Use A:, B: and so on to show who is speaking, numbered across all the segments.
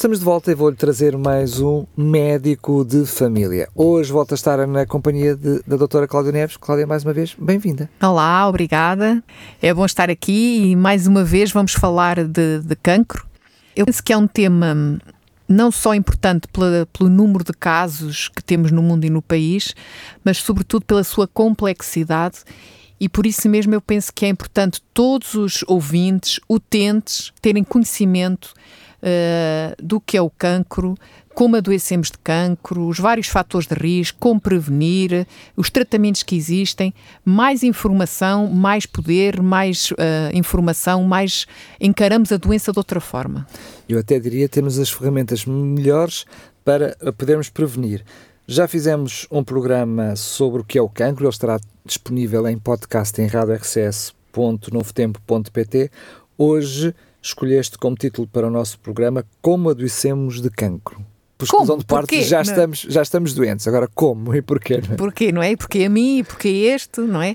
A: Estamos de volta e vou-lhe trazer mais um médico de família. Hoje volto a estar na companhia de, da doutora Cláudia Neves. Cláudia, mais uma vez, bem-vinda.
B: Olá, obrigada. É bom estar aqui e mais uma vez vamos falar de, de cancro. Eu penso que é um tema não só importante pela, pelo número de casos que temos no mundo e no país, mas sobretudo pela sua complexidade e por isso mesmo eu penso que é importante todos os ouvintes, utentes, terem conhecimento uh, do que é o cancro, como adoecemos de cancro, os vários fatores de risco, como prevenir, os tratamentos que existem, mais informação, mais poder, mais uh, informação, mais encaramos a doença de outra forma.
A: Eu até diria temos as ferramentas melhores para podermos prevenir. Já fizemos um programa sobre o que é o cancro, ele estará disponível em podcast em radiorcs.novotempo.pt. Hoje escolheste como título para o nosso programa Como adoecemos de cancro. Por exclusão de parte, já estamos, já estamos doentes. Agora, como e porquê?
B: Não é? Porquê, não é? Porque a mim e porque este, não é?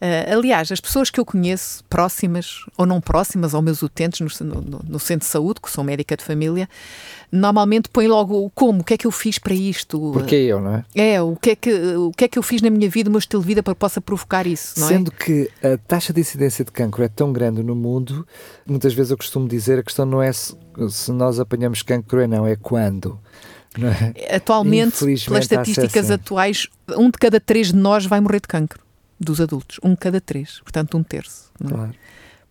B: Uh, aliás, as pessoas que eu conheço, próximas ou não próximas, ou meus utentes no, no, no centro de saúde, que sou médica de família, normalmente põe logo o como, o que é que eu fiz para isto?
A: Porque eu, não é?
B: É, o que é que, o que é que eu fiz na minha vida, o meu estilo de vida para que possa provocar isso, não
A: Sendo é? que a taxa de incidência de cancro é tão grande no mundo, muitas vezes eu costumo dizer a questão não é se, se nós apanhamos cancro ou não, é quando. Não
B: é? Atualmente, pelas estatísticas atuais, um de cada três de nós vai morrer de cancro, dos adultos. Um de cada três, portanto um terço. Não é? Claro.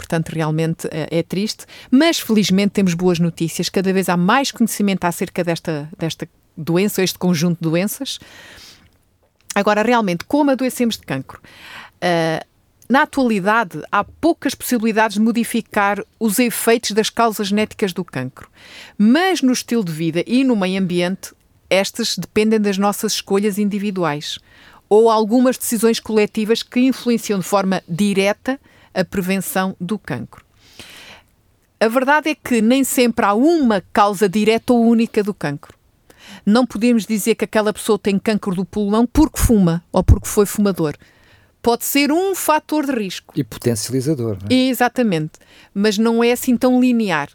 B: Portanto, realmente é, é triste, mas felizmente temos boas notícias. Cada vez há mais conhecimento acerca desta, desta doença, este conjunto de doenças. Agora, realmente, como adoecemos de cancro? Uh, na atualidade, há poucas possibilidades de modificar os efeitos das causas genéticas do cancro. Mas no estilo de vida e no meio ambiente, estas dependem das nossas escolhas individuais ou algumas decisões coletivas que influenciam de forma direta a prevenção do cancro. A verdade é que nem sempre há uma causa direta ou única do cancro. Não podemos dizer que aquela pessoa tem cancro do pulmão porque fuma ou porque foi fumador. Pode ser um fator de risco.
A: E potencializador, não é?
B: Exatamente. Mas não é assim tão linear.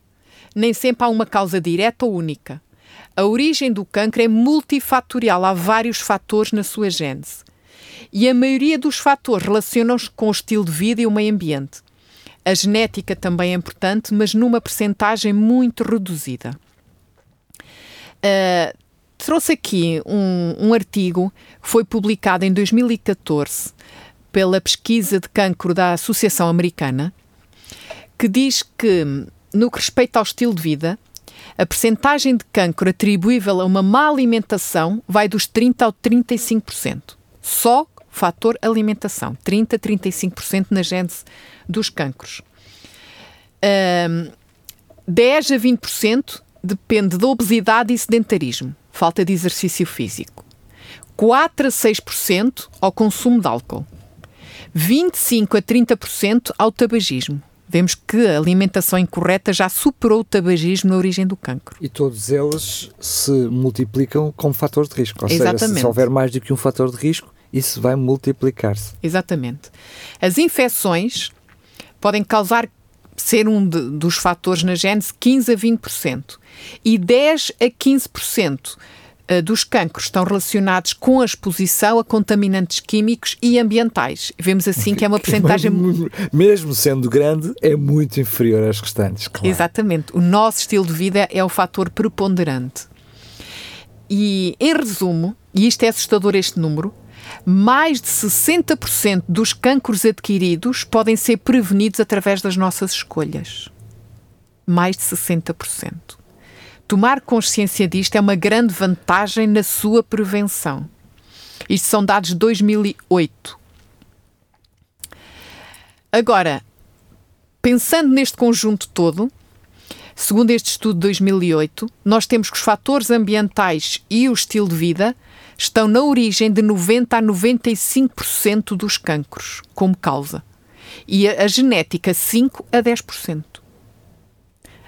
B: Nem sempre há uma causa direta ou única. A origem do cancro é multifatorial, há vários fatores na sua gênese e a maioria dos fatores relacionam-se com o estilo de vida e o meio ambiente. A genética também é importante, mas numa percentagem muito reduzida. Uh, trouxe aqui um, um, artigo que foi publicado em 2014 pela pesquisa de cancro da Associação Americana, que diz que, no que respeita ao estilo de vida, a percentagem de cancro atribuível a uma má alimentação vai dos 30% ao 35%. Só fator alimentação, 30 a 35% na gênese dos cancros. Um, 10 a 20% depende da obesidade e sedentarismo, falta de exercício físico. 4 a 6% ao consumo de álcool. 25 a 30% ao tabagismo. Vemos que a alimentação incorreta já superou o tabagismo na origem do cancro.
A: E todos eles se multiplicam como fatores de risco. Ou Exatamente. seja, se houver mais do que um fator de risco, isso vai multiplicar-se.
B: Exatamente. As infecções podem causar ser um de, dos fatores na gênese 15 a 20% e 10 a 15% eh, dos cancros estão relacionados com a exposição a contaminantes químicos e ambientais. Vemos assim que é uma porcentagem...
A: Mesmo sendo grande, é muito inferior às restantes, claro.
B: Exatamente. O nosso estilo de vida é o fator preponderante. E, em resumo, e isto é assustador este número, mais de 60% dos cancros adquiridos podem ser prevenidos através das nossas escolhas. Mais de 60%. Tomar consciência disto é uma grande vantagem na sua prevenção. Isto são dados de 2008. Agora, pensando neste conjunto todo, segundo este estudo de 2008, nós temos que os fatores ambientais e o estilo de vida estão na origem de 90 a 95% dos cancros como causa. E a, a genética, 5 a 10%.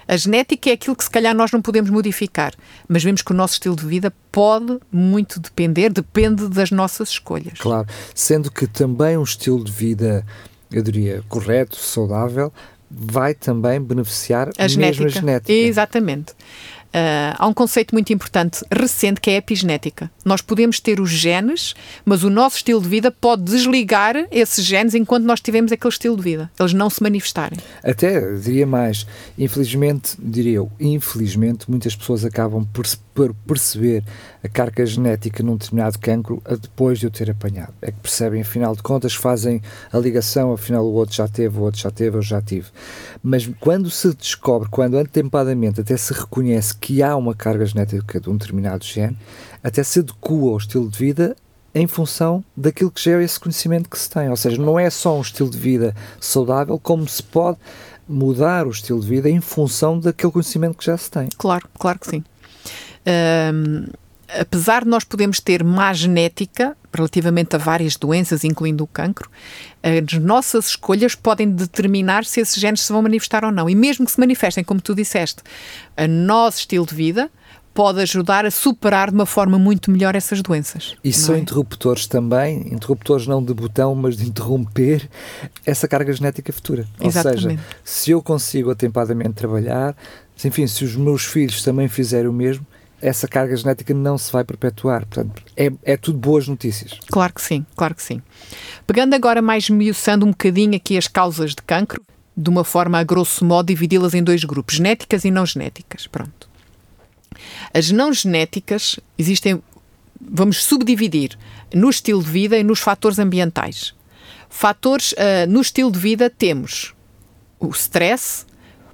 B: A genética é aquilo que se calhar nós não podemos modificar, mas vemos que o nosso estilo de vida pode muito depender, depende das nossas escolhas.
A: Claro, sendo que também um estilo de vida, eu diria, correto, saudável, vai também beneficiar a genética. mesma genética.
B: Exatamente. Uh, há um conceito muito importante, recente, que é a epigenética. Nós podemos ter os genes, mas o nosso estilo de vida pode desligar esses genes enquanto nós tivermos aquele estilo de vida. Eles não se manifestarem.
A: Até, diria mais, infelizmente, diria eu, infelizmente, muitas pessoas acabam por, perceber a carga genética num determinado cancro depois de o ter apanhado. É que percebem, afinal de contas, fazem a ligação, afinal o outro já teve, o outro já teve, eu já tive. Mas quando se descobre, quando antepadamente até se reconhece que há uma carga genética de um determinado gene, até se adequa o estilo de vida em função daquilo que já é esse conhecimento que se tem. Ou seja, não é só um estilo de vida saudável, como se pode mudar o estilo de vida em função daquele conhecimento que já se tem.
B: Claro, claro que sim. Um, apesar de nós podermos ter má genética relativamente a várias doenças, incluindo o cancro, as nossas escolhas podem determinar se esses genes se vão manifestar ou não. E mesmo que se manifestem, como tu disseste, o nosso estilo de vida pode ajudar a superar de uma forma muito melhor essas doenças.
A: E são é? interruptores também, interruptores não de botão, mas de interromper essa carga genética futura. Exatamente. Ou seja, se eu consigo atempadamente trabalhar, enfim, se os meus filhos também fizerem o mesmo, essa carga genética não se vai perpetuar. Portanto, é, é tudo boas notícias.
B: Claro que sim, claro que sim. Pegando agora mais miuçando um bocadinho aqui as causas de cancro, de uma forma a grosso modo dividi-las em dois grupos, genéticas e não genéticas. Pronto. As não genéticas existem, vamos subdividir no estilo de vida e nos fatores ambientais. Fatores uh, no estilo de vida temos o stress,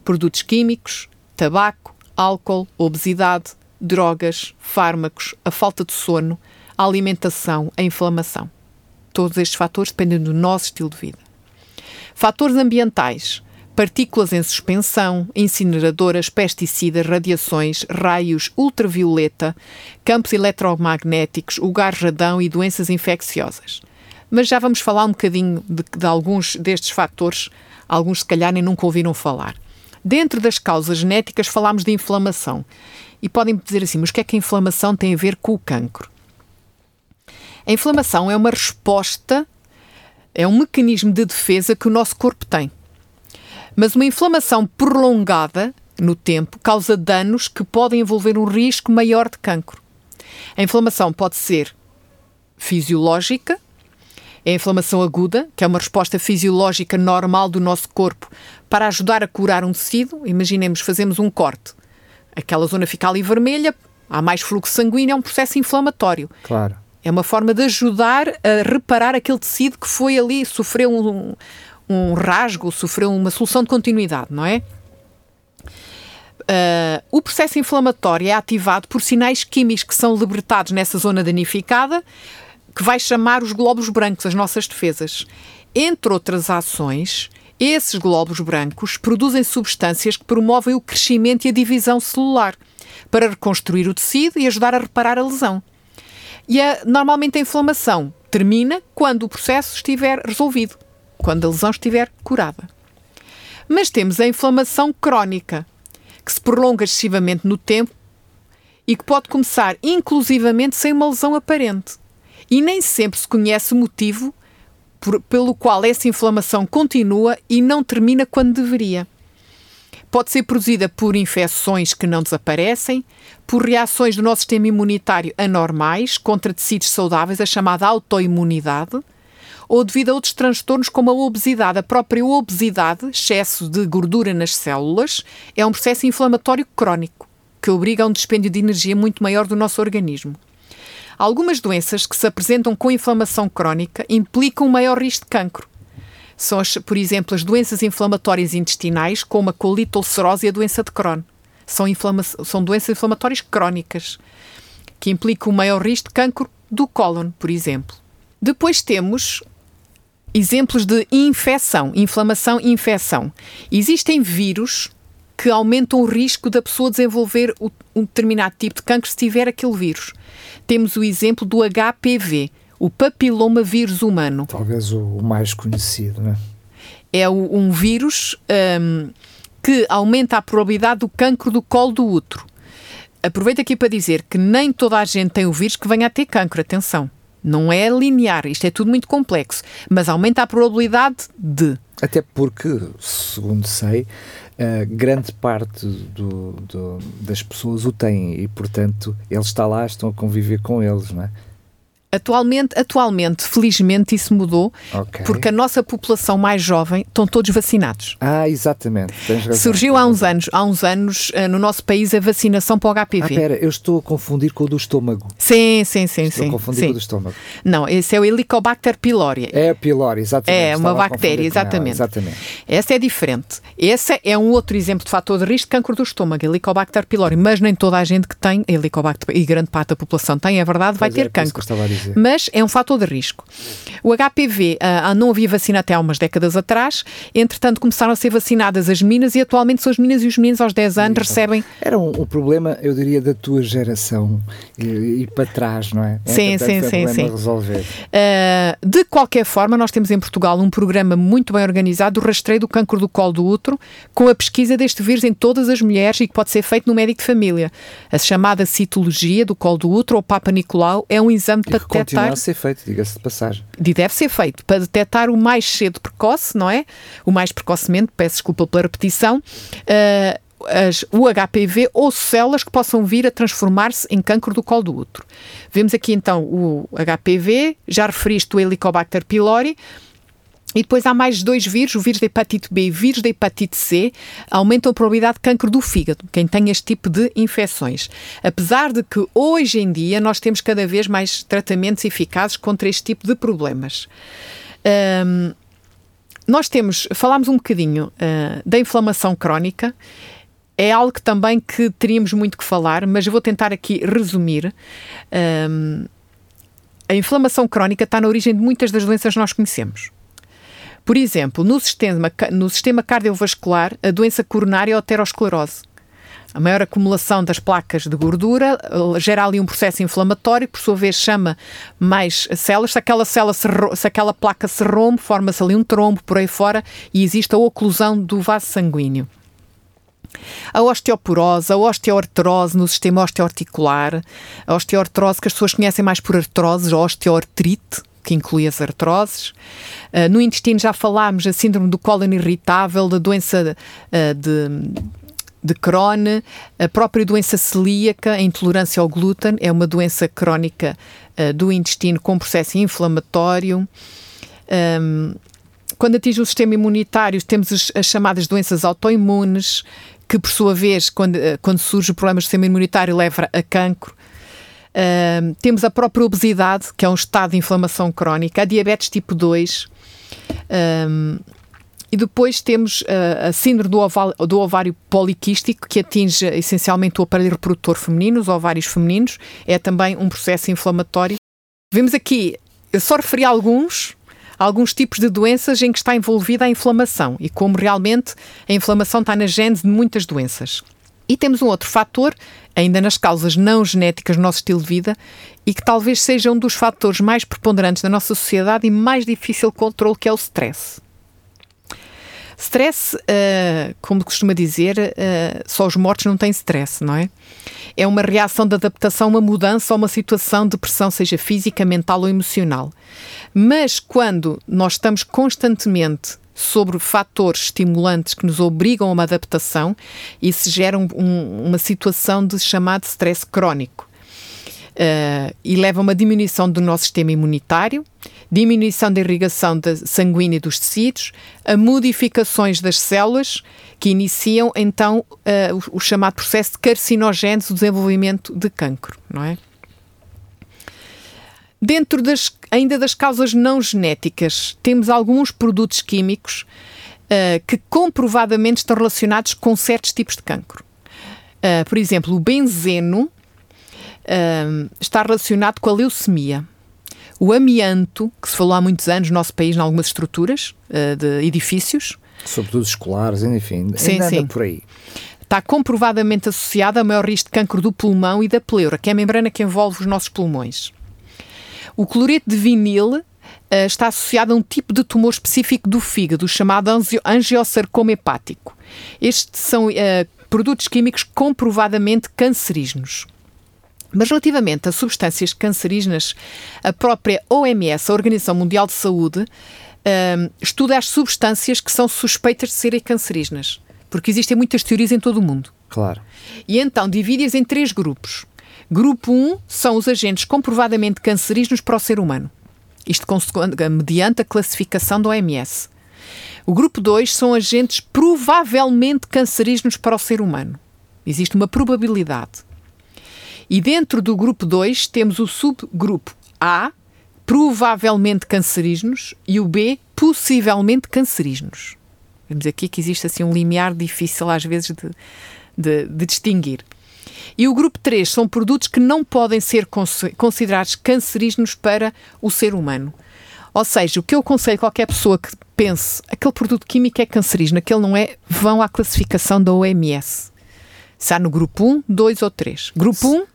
B: produtos químicos, tabaco, álcool, obesidade, drogas, fármacos, a falta de sono, a alimentação, a inflamação. Todos estes fatores dependem do nosso estilo de vida. Fatores ambientais: partículas em suspensão, incineradoras, pesticidas, radiações, raios ultravioleta, campos eletromagnéticos, o gás radão e doenças infecciosas. Mas já vamos falar um bocadinho de, de alguns destes fatores, alguns se calhar nem nunca ouviram falar. Dentro das causas genéticas, falamos de inflamação. E podem dizer assim, mas o que é que a inflamação tem a ver com o cancro? A inflamação é uma resposta, é um mecanismo de defesa que o nosso corpo tem. Mas uma inflamação prolongada no tempo causa danos que podem envolver um risco maior de cancro. A inflamação pode ser fisiológica, é a inflamação aguda, que é uma resposta fisiológica normal do nosso corpo para ajudar a curar um tecido. Imaginemos, fazemos um corte aquela zona fica ali vermelha, há mais fluxo sanguíneo, é um processo inflamatório.
A: Claro.
B: É uma forma de ajudar a reparar aquele tecido que foi ali, sofreu um, um rasgo, sofreu uma solução de continuidade, não é? Uh, o processo inflamatório é ativado por sinais químicos que são libertados nessa zona danificada, que vai chamar os glóbulos brancos, as nossas defesas. Entre outras ações, esses glóbulos brancos produzem substâncias que promovem o crescimento e a divisão celular para reconstruir o tecido e ajudar a reparar a lesão. E a, normalmente a inflamação termina quando o processo estiver resolvido, quando a lesão estiver curada. Mas temos a inflamação crónica, que se prolonga excessivamente no tempo e que pode começar inclusivamente sem uma lesão aparente. E nem sempre se conhece o motivo por, pelo qual essa inflamação continua e não termina quando deveria. Pode ser produzida por infecções que não desaparecem, por reações do nosso sistema imunitário anormais contra tecidos saudáveis, a chamada autoimunidade, ou devido a outros transtornos como a obesidade. A própria obesidade, excesso de gordura nas células, é um processo inflamatório crónico que obriga a um dispêndio de energia muito maior do nosso organismo. Algumas doenças que se apresentam com inflamação crónica implicam um maior risco de cancro. São, as, por exemplo, as doenças inflamatórias intestinais, como a colite ulcerosa e a doença de Crohn. São, são doenças inflamatórias crónicas, que implicam um maior risco de cancro do cólon, por exemplo. Depois temos exemplos de infecção, inflamação e infecção. Existem vírus que aumentam o risco da pessoa desenvolver um determinado tipo de cancro se tiver aquele vírus. Temos o exemplo do HPV, o papiloma vírus humano.
A: Talvez o mais conhecido, né?
B: É um vírus um, que aumenta a probabilidade do cancro do colo do útero. Aproveito aqui para dizer que nem toda a gente tem o vírus que venha a ter cancro, atenção. Não é linear, isto é tudo muito complexo, mas aumenta a probabilidade de.
A: Até porque, segundo sei, uh, grande parte do, do, das pessoas o têm e, portanto, ele está lá, estão a conviver com eles, não é?
B: Atualmente, atualmente, felizmente, isso mudou, okay. porque a nossa população mais jovem estão todos vacinados.
A: Ah, exatamente.
B: Surgiu há uns anos, há uns anos, eh, no nosso país, a vacinação para o HPV. Ah,
A: espera, eu estou a confundir com o do estômago.
B: Sim, sim, sim.
A: Estou
B: sim,
A: a confundir
B: sim.
A: com o do estômago.
B: Não, esse é o Helicobacter pylori.
A: É a pylori, exatamente.
B: É uma bactéria, exatamente. exatamente. Essa é diferente. Esse é um outro exemplo de fator de risco de cancro do estômago, Helicobacter pylori, mas nem toda a gente que tem Helicobacter, e grande parte da população tem, é verdade, vai ter é, cancro mas é um fator de risco. O HPV, uh, não havia vacina até há umas décadas atrás, entretanto começaram a ser vacinadas as meninas e atualmente são as meninas e os meninos aos 10 anos recebem...
A: Era um, um, problema, eu diria, da tua geração e, e para trás, não é?
B: Sim, sim, sim. sim.
A: resolver.
B: Uh, de qualquer forma, nós temos em Portugal um programa muito bem organizado do rastreio do cancro do colo do útero, com a pesquisa deste vírus em todas as mulheres e que pode ser feito no médico de família. A chamada citologia do colo do útero ou Papa Nicolau é um exame para detectar
A: a ser feito, diga-se de passagem.
B: E deve ser feito para detectar o mais cedo precoce, não é? O mais precocemente, peço desculpa pela repetição, uh, as, o HPV ou células que possam vir a transformar-se em cancro do colo do útero. Vemos aqui então o HPV, já referiste o Helicobacter pylori, e depois há mais dois vírus, o vírus da hepatite B e o vírus da hepatite C, aumentam a probabilidade de cancro do fígado, quem tem este tipo de infecções. Apesar de que hoje em dia nós temos cada vez mais tratamentos eficazes contra este tipo de problemas. Um, nós temos, falámos um bocadinho uh, da inflamação crónica, é algo que também que teríamos muito que falar, mas eu vou tentar aqui resumir. Um, a inflamação crónica está na origem de muitas das doenças que nós conhecemos. Por exemplo, no sistema, no sistema cardiovascular, a doença coronária é a aterosclerose. A maior acumulação das placas de gordura eh, gera ali um processo inflamatório, por sua vez chama mais células. Se aquela, célula se, se aquela placa se rompe, forma-se ali um trombo por aí fora e existe a oclusão do vaso sanguíneo. A osteoporose, a osteoartrose no sistema osteoarticular, a osteoartrose que as pessoas conhecem mais por artrose, a osteoartrite, que inclui as artroses. Uh, no intestino já falámos da síndrome do cólon irritável, da doença uh, de de Crohn, a própria doença celíaca, a intolerância ao glúten, é uma doença crónica uh, do intestino com processo inflamatório. Um, quando atinge o sistema imunitário, temos as, as, chamadas doenças autoimunes, que por sua vez, quando, quando surge o problema do sistema imunitário, leva a cancro. Temos a própria obesidade, que é um estado de inflamação crónica, a diabetes tipo 2. Um, e depois temos uh, a síndrome do ovário, do ovário, poliquístico, que atinge essencialmente o aparelho reprodutor feminino, os ovários femininos. É também um processo inflamatório. Vemos aqui, eu só referi alguns, alguns tipos de doenças em que está envolvida a inflamação e como realmente a inflamação está na gênese de muitas doenças. E temos um outro fator, ainda nas causas não genéticas do nosso estilo de vida, e que talvez seja um dos fatores mais preponderantes da nossa sociedade e mais difícil de controle, que é o stress. Stress, uh, como costuma dizer, uh, só os mortos não têm stress, não é? É uma reação de adaptação a uma mudança ou uma situação de pressão, seja física, mental ou emocional. Mas quando nós estamos constantemente sobre fatores estimulantes que nos obrigam a uma adaptação e se gera um, uma situação de chamado stress crónico. Uh, e leva a uma diminuição do nosso sistema imunitário, diminuição da irrigação da sanguínea dos tecidos, a modificações das células que iniciam então uh, o, o, chamado processo de carcinogênese, o desenvolvimento de cancro, não é? Dentro das, ainda das causas não genéticas, temos alguns produtos químicos uh, que comprovadamente estão relacionados com certos tipos de cancro. Uh, por exemplo, o benzeno uh, está relacionado com a leucemia. O amianto, que se falou há muitos anos no nosso país, em algumas estruturas de edifícios.
A: Sobretudo escolares, enfim, sim, sim. por aí
B: está comprovadamente associado a maior risco de cancro do pulmão e da pleura, que é a membrana que envolve os nossos pulmões. O cloreto de vinil uh, está associado a um tipo de tumor específico do fígado, chamado angiosarcoma hepático. Estes são uh, produtos químicos comprovadamente cancerígenos. Mas relativamente a substâncias cancerígenas, a própria OMS, a Organização Mundial de Saúde, uh, estuda as substâncias que são suspeitas de serem cancerígenas, porque existem muitas teorias em todo o mundo.
A: Claro.
B: E então divide-as em três grupos. Grupo 1 são os agentes comprovadamente cancerígenos para o ser humano. Isto mediante a classificação da OMS. O grupo 2 são agentes provavelmente cancerígenos para o ser humano. Existe uma probabilidade. E dentro do grupo 2 temos o subgrupo A, provavelmente cancerígenos, e o B, possivelmente cancerígenos. Vemos aqui que existe assim um limiar difícil às vezes de, de, de distinguir. E o grupo 3 são produtos que não podem ser considerados cancerígenos para o ser humano. Ou seja, o que eu aconselho a qualquer pessoa que pense aquele produto químico é cancerígeno, aquele não é, vão à classificação da OMS. Se há no grupo 1, 2 ou 3. Grupo 1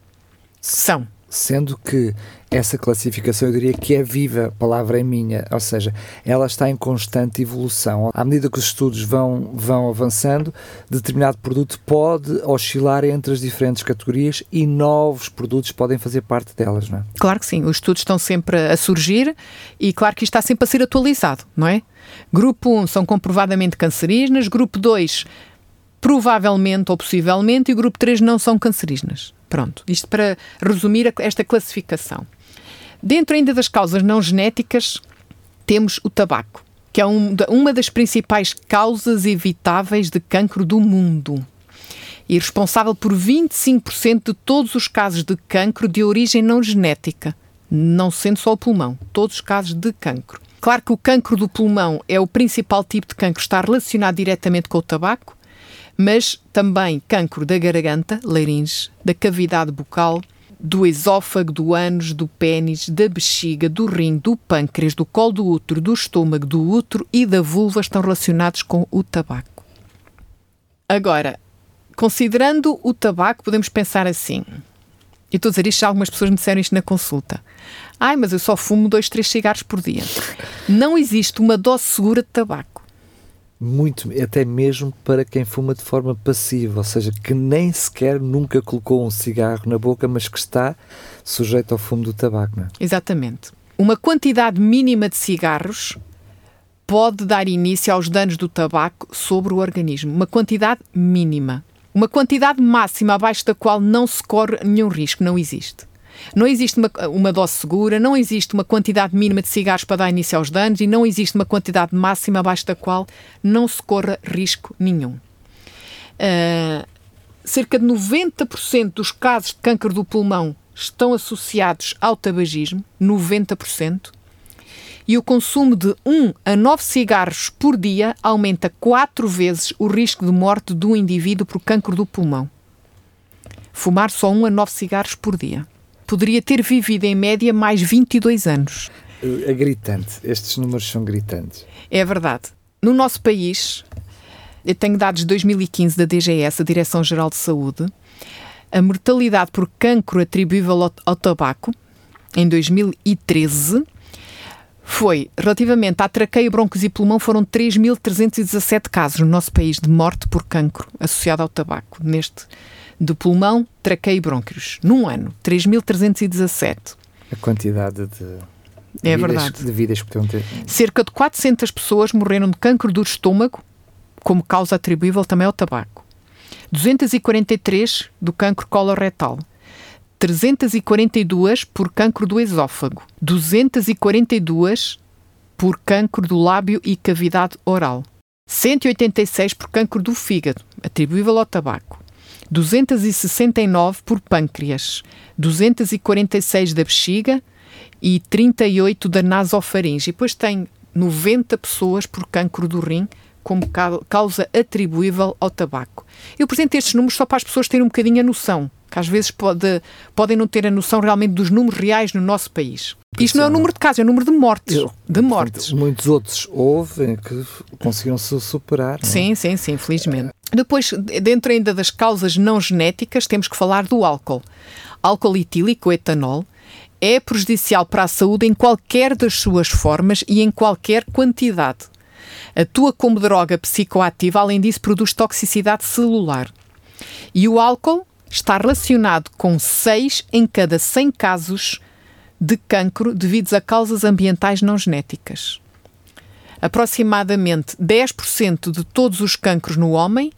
B: são.
A: Sendo que essa classificação eu diria que é viva, a palavra é minha, ou seja, ela está em constante evolução. À medida que os estudos vão, vão avançando, determinado produto pode oscilar entre as diferentes categorias e novos produtos podem fazer parte delas, não é?
B: Claro que sim, os estudos estão sempre a surgir e claro que isto está sempre a ser atualizado, não é? Grupo 1 são comprovadamente cancerígenas, grupo 2 provavelmente ou possivelmente e o grupo 3 não são cancerígenas. Pronto, isto para resumir esta classificação. Dentro ainda das causas não genéticas, temos o tabaco, que é um, uma das principais causas evitáveis de cancro do mundo e responsável por 25% de todos os casos de cancro de origem não genética, não sendo só o pulmão, todos os casos de cancro. Claro que o cancro do pulmão é o principal tipo de cancro, está relacionado diretamente com o tabaco, mas também cancro da garganta, laringe, da cavidade bucal, do esófago, do ânus, do pênis, da bexiga, do rim, do pâncreas, do colo do útero, do estômago, do útero e da vulva estão relacionados com o tabaco. Agora, considerando o tabaco, podemos pensar assim. Eu estou a dizer isto, algumas pessoas me disseram isto na consulta. Ai, mas eu só fumo dois, três cigarros por dia. Não existe uma dose segura de tabaco
A: muito, até mesmo para quem fuma de forma passiva, ou seja, que nem sequer nunca colocou um cigarro na boca, mas que está sujeito ao fumo do tabaco. Não é?
B: Exatamente. Uma quantidade mínima de cigarros pode dar início aos danos do tabaco sobre o organismo. Uma quantidade mínima. Uma quantidade máxima abaixo da qual não se corre nenhum risco, não existe. Não existe uma, uma dose segura, não existe uma quantidade mínima de cigarros para dar início aos danos e não existe uma quantidade máxima abaixo da qual não se corra risco nenhum. Uh, cerca de 90% dos casos de câncer do pulmão estão associados ao tabagismo, 90%, e o consumo de 1 a 9 cigarros por dia aumenta 4 vezes o risco de morte do indivíduo por câncer do pulmão. Fumar só 1 a 9 cigarros por dia poderia ter vivido em média mais 22 anos.
A: É gritante, estes números são gritantes.
B: É verdade. No nosso país, eu tenho dados de 2015 da DGS, a Direção-Geral de Saúde, a mortalidade por cancro atribuível ao, ao tabaco, em 2013, foi, relativamente à traqueia, broncos e pulmão, foram 3.317 casos no nosso país de morte por cancro associado ao tabaco, neste de pulmão, traqueia e brônquios. Num ano, 3.317.
A: A quantidade de,
B: é
A: vidas,
B: verdade.
A: de vidas que ter.
B: Cerca de 400 pessoas morreram de cancro do estômago, como causa atribuível também ao tabaco. 243 do cancro coloretal. 342 por cancro do esófago. 242 por cancro do lábio e cavidade oral. 186 por cancro do fígado, atribuível ao tabaco. 269 por pâncreas, 246 da bexiga e 38 da nasofaringe. E depois tem 90 pessoas por cancro do rim como causa atribuível ao tabaco. Eu apresento estes números só para as pessoas terem um bocadinho a noção, que às vezes pode, podem não ter a noção realmente dos números reais no nosso país. Isto não é o número de casos, é o número de mortes. Eu, de mortes.
A: Muitos outros houve que conseguiram se superar.
B: É? Sim, sim, sim, felizmente. Depois, dentro ainda das causas não genéticas, temos que falar do álcool. Álcool etílico, etanol, é prejudicial para a saúde em qualquer das suas formas e em qualquer quantidade. atua como droga psicoativa, além disso, produz toxicidade celular. E o álcool está relacionado com 6 em cada 100 casos de cancro devidos a causas ambientais não genéticas. Aproximadamente 10% de todos os cancros no homem,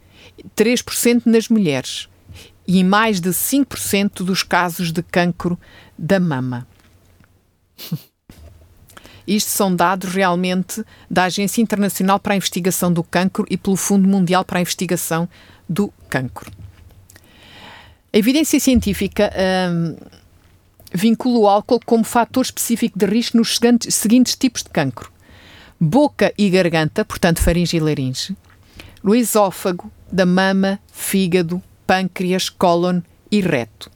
B: 3% nas mulheres e mais de 5% dos casos de cancro da mama. Isto são dados realmente da Agência Internacional para a Investigação do Cancro e pelo Fundo Mundial para a Investigação do Cancro. A evidência científica hum, vincula o álcool como fator específico de risco nos seguintes, seguintes tipos de cancro: boca e garganta, portanto faringe e laringe, no esófago, da mama, fígado, pâncreas, cólon e reto.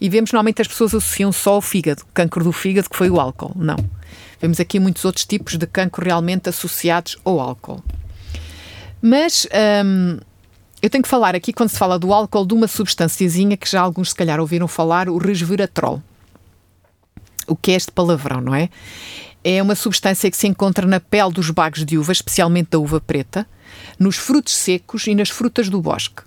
B: E vemos normalmente as pessoas associam só ao fígado, cancro do fígado, que foi o álcool. Não. Vemos aqui muitos outros tipos de cancro realmente associados ao álcool. Mas hum, eu tenho que falar aqui, quando se fala do álcool, de uma substânciazinha que já alguns se calhar ouviram falar, o resveratrol. O que é este palavrão, não é? É uma substância que se encontra na pele dos bagos de uva, especialmente da uva preta, nos frutos secos e nas frutas do bosque.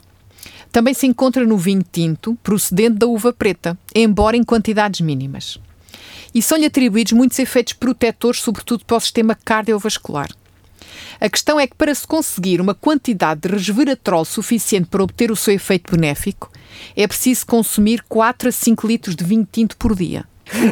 B: Também se encontra no vinho tinto, procedente da uva preta, embora em quantidades mínimas. E são-lhe atribuídos muitos efeitos protetores, sobretudo para o sistema cardiovascular. A questão é que para se conseguir uma quantidade de resveratrol suficiente para obter o seu efeito benéfico, é preciso consumir 4 a 5 litros de vinho tinto por dia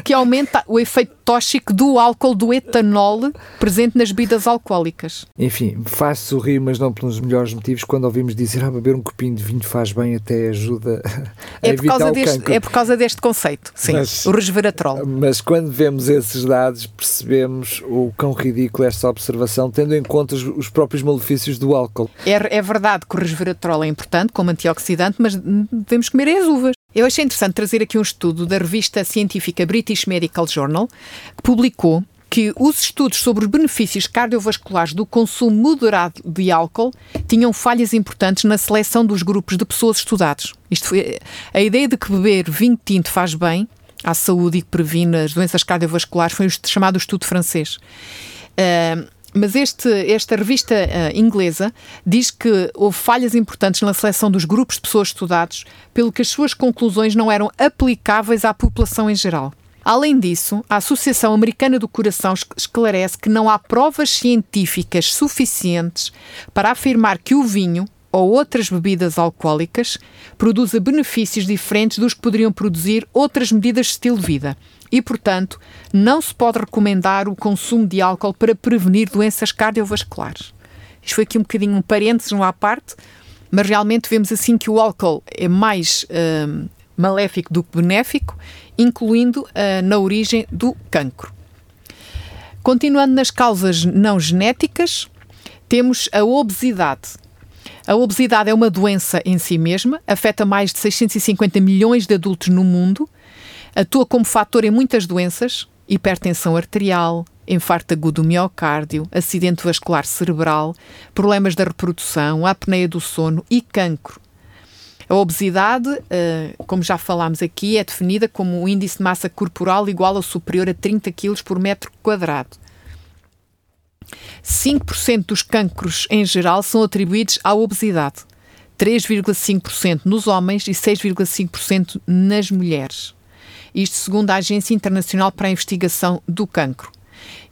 B: que aumenta o efeito tóxico do álcool, do etanol presente nas bebidas alcoólicas.
A: Enfim, faz sorrir, mas não pelos melhores motivos, quando ouvimos dizer ah, beber um copinho de vinho faz bem, até ajuda a é evitar o
B: deste,
A: cancro.
B: É por causa deste conceito, sim, mas, o resveratrol.
A: Mas quando vemos esses dados, percebemos o quão ridículo é esta observação, tendo em conta os, os próprios malefícios do álcool.
B: É, é verdade que o resveratrol é importante como antioxidante, mas devemos comer as uvas. Eu achei interessante trazer aqui um estudo da revista científica British Medical Journal, que publicou que os estudos sobre os benefícios cardiovasculares do consumo moderado de álcool tinham falhas importantes na seleção dos grupos de pessoas estudados. Isto foi, a ideia de que beber vinho tinto faz bem à saúde e que previne as doenças cardiovasculares foi o chamado estudo francês. Uh, mas este, esta revista uh, inglesa diz que houve falhas importantes na seleção dos grupos de pessoas estudados, pelo que as suas conclusões não eram aplicáveis à população em geral. Além disso, a Associação Americana do Coração esclarece que não há provas científicas suficientes para afirmar que o vinho ou outras bebidas alcoólicas produza benefícios diferentes dos que poderiam produzir outras medidas de estilo de vida e, portanto, não se pode recomendar o consumo de álcool para prevenir doenças cardiovasculares. Isto foi aqui um bocadinho um parênteses, não à parte, mas realmente vemos assim que o álcool é mais uh, maléfico do que benéfico, incluindo uh, na origem do cancro. Continuando nas causas não genéticas, temos a obesidade. A obesidade é uma doença em si mesma, afeta mais de 650 milhões de adultos no mundo Atua como fator em muitas doenças, hipertensão arterial, infarto agudo do miocárdio, acidente vascular cerebral, problemas da reprodução, apneia do sono e cancro. A obesidade, eh, como já falámos aqui, é definida como um índice de massa corporal igual ou superior a 30 kg por metro quadrado. 5% dos cancros em geral são atribuídos à obesidade, 3,5% nos homens e 6,5% nas mulheres. Isto segundo a Agência Internacional para a Investigação do Cancro,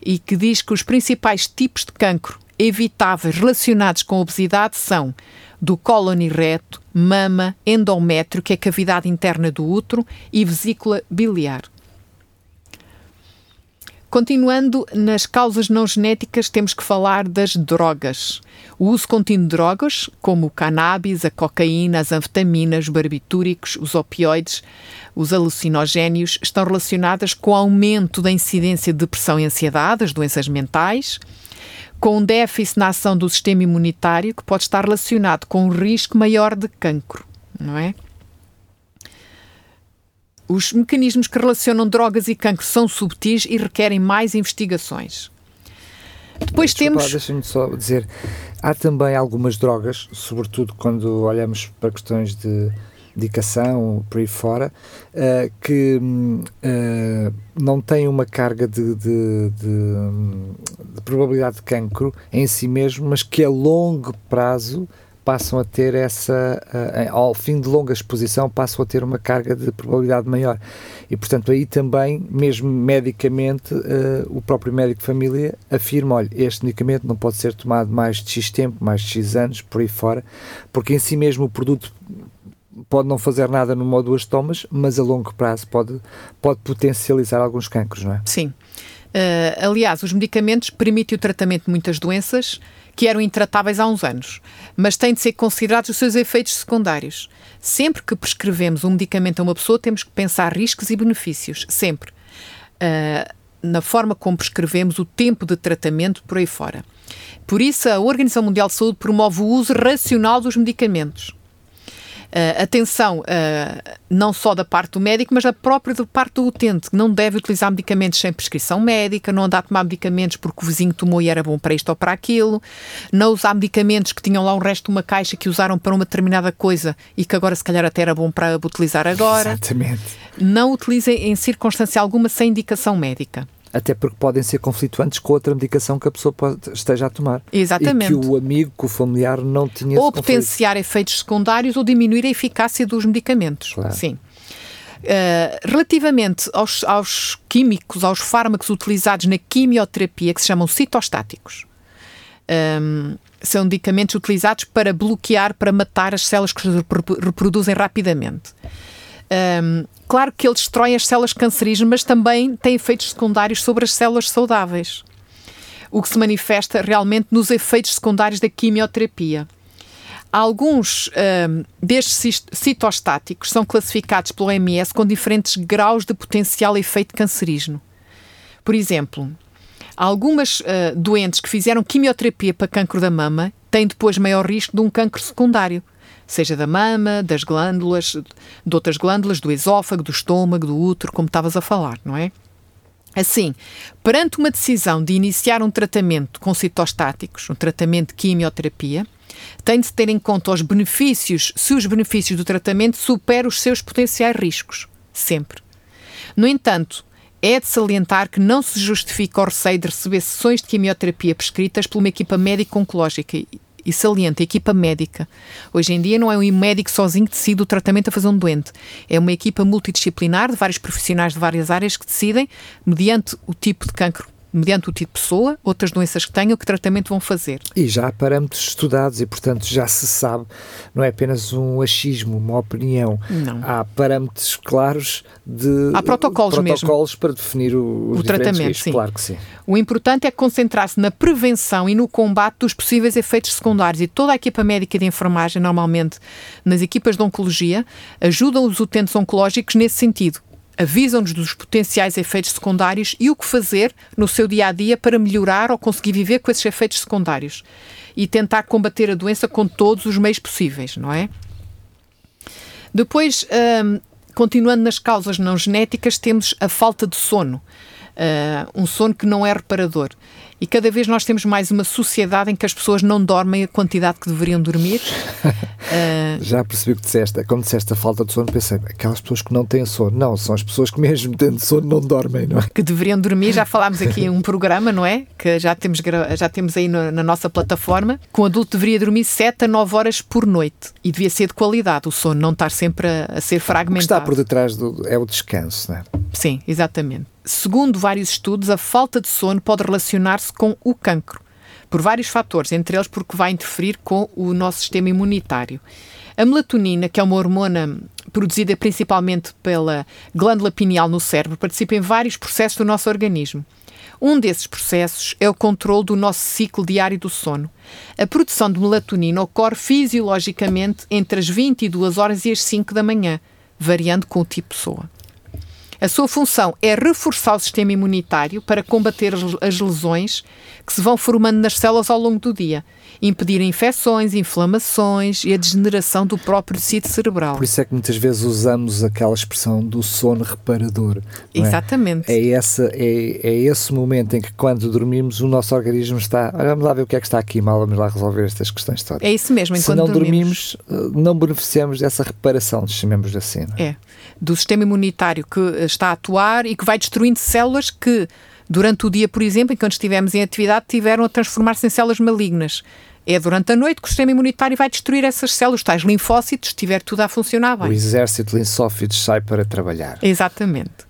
B: e que diz que os principais tipos de cancro evitáveis relacionados com obesidade são do cólon e reto, mama, endométrio, que é a cavidade interna do útero, e vesícula biliar. Continuando nas causas não genéticas, temos que falar das drogas. O uso contínuo de drogas, como o cannabis, a cocaína, as anfetaminas, os barbitúricos, os opioides, os alucinogénios, estão relacionadas com o aumento da incidência de depressão e ansiedade, as doenças mentais, com um déficit na ação do sistema imunitário que pode estar relacionado com um risco maior de cancro, não é? Os mecanismos que relacionam drogas e cancro são subtis e requerem mais investigações.
A: Depois Desculpa, temos. Deixa-me só dizer, há também algumas drogas, sobretudo quando olhamos para questões de, medicação, por aí fora, uh, que uh, não têm uma carga de, de, de, de, probabilidade de cancro em si mesmo, mas que a longo prazo passam a ter essa, uh, ao fim de longa exposição, passam a ter uma carga de probabilidade maior. E, portanto, aí também, mesmo medicamente, o próprio médico de família afirma, olha, este medicamento não pode ser tomado mais de X tempo, mais de X anos, por aí fora, porque em si mesmo o produto pode não fazer nada numa ou duas tomas, mas a longo prazo pode, pode potencializar alguns cancros, não é?
B: Sim. Uh, aliás, os medicamentos permitem o tratamento de muitas doenças que eram intratáveis há uns anos, mas têm de ser considerados os seus efeitos secundários. Sempre que prescrevemos um medicamento a uma pessoa, temos que pensar riscos e benefícios, sempre. Uh, na forma como prescrevemos o tempo de tratamento por aí fora. Por isso, a Organização Mundial de Saúde promove o uso racional dos medicamentos. Uh, atenção, uh, não só da parte do médico, mas da própria da parte do utente, que não deve utilizar medicamentos sem prescrição médica, não andar a tomar medicamentos porque o vizinho tomou e era bom para isto ou para aquilo, não usar medicamentos que tinham lá o resto de uma caixa que usaram para uma determinada coisa e que agora se calhar até era bom para utilizar agora.
A: Exatamente.
B: Não utilizem em circunstância alguma sem indicação médica
A: até porque podem ser conflituantes com outra medicação que a pessoa pode, esteja a tomar.
B: Exatamente.
A: E que o amigo, que o familiar não tinha
B: Ou potenciar efeitos secundários ou diminuir a eficácia dos medicamentos. Claro. Sim. Uh, relativamente aos, aos, químicos, aos fármacos utilizados na quimioterapia, que se chamam citostáticos, um, são medicamentos utilizados para bloquear, para matar as células que se reproduzem rapidamente. Um, claro que ele destrói as células cancerígenas, mas também tem efeitos secundários sobre as células saudáveis. O que se manifesta realmente nos efeitos secundários da quimioterapia. Alguns um, destes citostáticos são classificados pelo OMS com diferentes graus de potencial efeito cancerígeno. Por exemplo, algumas uh, doentes que fizeram quimioterapia para cancro da mama têm depois maior risco de um cancro secundário seja da mama, das glândulas, de outras glândulas, do esófago, do estômago, do útero, como estavas a falar, não é? Assim, perante uma decisão de iniciar um tratamento com citostáticos, um tratamento de quimioterapia, tem de se ter em conta os benefícios, se os benefícios do tratamento superam os seus potenciais riscos. Sempre. No entanto, é de salientar que não se justifica o receio de receber sessões de quimioterapia prescritas por uma equipa médica-oncológica e salienta a equipa médica. Hoje em dia não é um médico sozinho que decide o tratamento a fazer um doente. É uma equipa multidisciplinar de vários profissionais de várias áreas que decidem, mediante o tipo de cancro mediante o tipo de pessoa, outras doenças que tenham, que tratamento vão fazer.
A: E já há parâmetros estudados e, portanto, já se sabe, não é apenas um achismo, uma opinião.
B: Não.
A: Há parâmetros claros de.
B: Há protocolos,
A: protocolos
B: mesmo.
A: para definir o,
B: o tratamento.
A: Riscos.
B: Sim.
A: Claro que sim.
B: O importante é concentrar-se na prevenção e no combate dos possíveis efeitos secundários e toda a equipa médica de enfermagem, normalmente nas equipas de oncologia, ajudam os utentes oncológicos nesse sentido avisam-nos dos potenciais efeitos secundários e o que fazer no seu dia a dia para melhorar ou conseguir viver com esses efeitos secundários e tentar combater a doença com todos os meios possíveis, não é? Depois, hum, continuando nas causas não genéticas, temos a falta de sono. Uh, um sono que não é reparador. E cada vez nós temos mais uma sociedade em que as pessoas não dormem a quantidade que deveriam dormir.
A: uh... Já percebi o que disseste. Quando disseste a falta de sono, pensei, aquelas pessoas que não têm sono. Não, são as pessoas que mesmo tendo sono não dormem, não é?
B: Que deveriam dormir. Já falámos aqui um programa, não é? Que já temos, já temos aí no, na nossa plataforma. Que um adulto deveria dormir 7 a 9 horas por noite. E devia ser de qualidade o sono, não estar sempre a, a ser fragmentado. O
A: que está por detrás do, é o descanso, não é?
B: Sim, exatamente. Segundo vários estudos, a falta de sono pode relacionar-se com o cancro, por vários fatores, entre eles porque vai interferir com o nosso sistema imunitário. A melatonina, que é uma hormona produzida principalmente pela glândula pineal no cérebro, participa em vários processos do nosso organismo. Um desses processos é o controle do nosso ciclo diário do sono. A produção de melatonina ocorre fisiologicamente entre as 22 horas e as 5 da manhã, variando com o tipo de pessoa. A sua função é reforçar o sistema imunitário para combater as lesões que se vão formando nas células ao longo do dia, impedir infecções, inflamações e a degeneração do próprio tecido cerebral.
A: Por isso é que muitas vezes usamos aquela expressão do sono reparador.
B: É? Exatamente.
A: É, essa, é, é esse momento em que, quando dormimos, o nosso organismo está. Vamos lá ver o que é que está aqui mal, vamos lá resolver estas questões todas.
B: É isso mesmo.
A: Se não dormimos, dormimos, não beneficiamos dessa reparação, chamemos assim.
B: É? é, do sistema imunitário que está a atuar e que vai destruindo células que durante o dia, por exemplo, enquanto estivemos em atividade, tiveram a transformar-se em células malignas. É durante a noite que o sistema imunitário vai destruir essas células, tais linfócitos, estiver tudo a funcionar bem.
A: O exército de linfócitos sai para trabalhar.
B: Exatamente.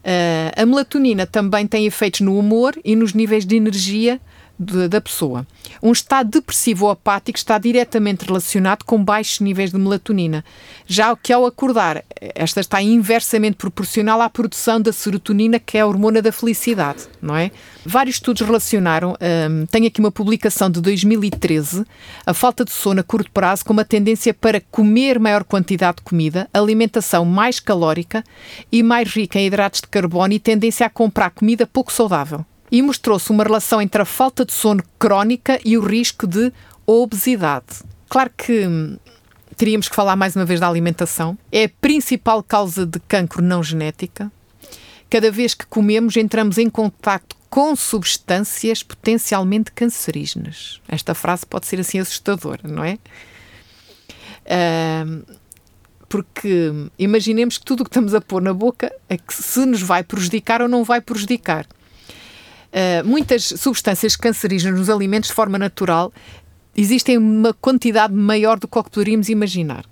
B: Uh, a melatonina também tem efeitos no humor e nos níveis de energia de, da pessoa. Um estado depressivo ou apático está diretamente relacionado com baixos níveis de melatonina, já que ao acordar, esta está inversamente proporcional à produção da serotonina, que é a hormona da felicidade, não é? Vários estudos relacionaram, um, tenho aqui uma publicação de 2013, a falta de sono a curto prazo com uma tendência para comer maior quantidade de comida, alimentação mais calórica e mais rica em hidratos de carbono e tendência a comprar comida pouco saudável e mostrou-se uma relação entre a falta de sono crónica e o risco de obesidade. Claro que hum, teríamos que falar mais uma vez da alimentação. É a principal causa de cancro não genética. Cada vez que comemos, entramos em contato com substâncias potencialmente cancerígenas. Esta frase pode ser assim assustadora, não é? Uh, porque imaginemos que tudo o que estamos a pôr na boca é que se nos vai prejudicar ou não vai prejudicar. Uh, muitas substâncias cancerígenas nos alimentos de forma natural existem uma quantidade maior do que o que poderíamos imaginar.